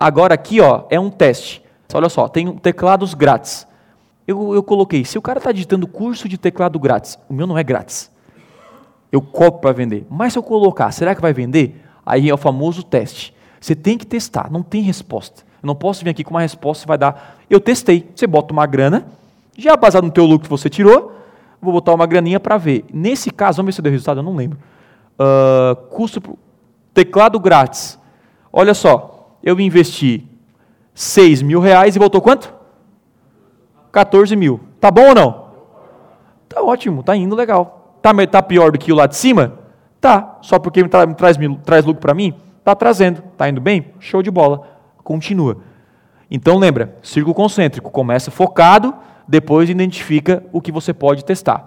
Agora aqui, ó, é um teste. Olha só, tem teclados grátis. Eu, eu coloquei, se o cara está digitando curso de teclado grátis, o meu não é grátis. Eu copio para vender. Mas se eu colocar, será que vai vender? Aí é o famoso teste. Você tem que testar, não tem resposta. Eu não posso vir aqui com uma resposta que vai dar. Eu testei. Você bota uma grana, já baseado no teu lucro que você tirou, vou botar uma graninha para ver. Nesse caso, vamos ver se deu resultado, eu não lembro. Uh, custo teclado grátis. Olha só, eu investi 6 mil reais e voltou quanto? 14 mil. Tá bom ou não? Tá ótimo, tá indo legal. Tá, tá pior do que o lá de cima? Tá. Só porque me, tra me traz, me traz lucro para mim? Tá trazendo. Tá indo bem? Show de bola. Continua. Então lembra, círculo concêntrico. Começa focado, depois identifica o que você pode testar.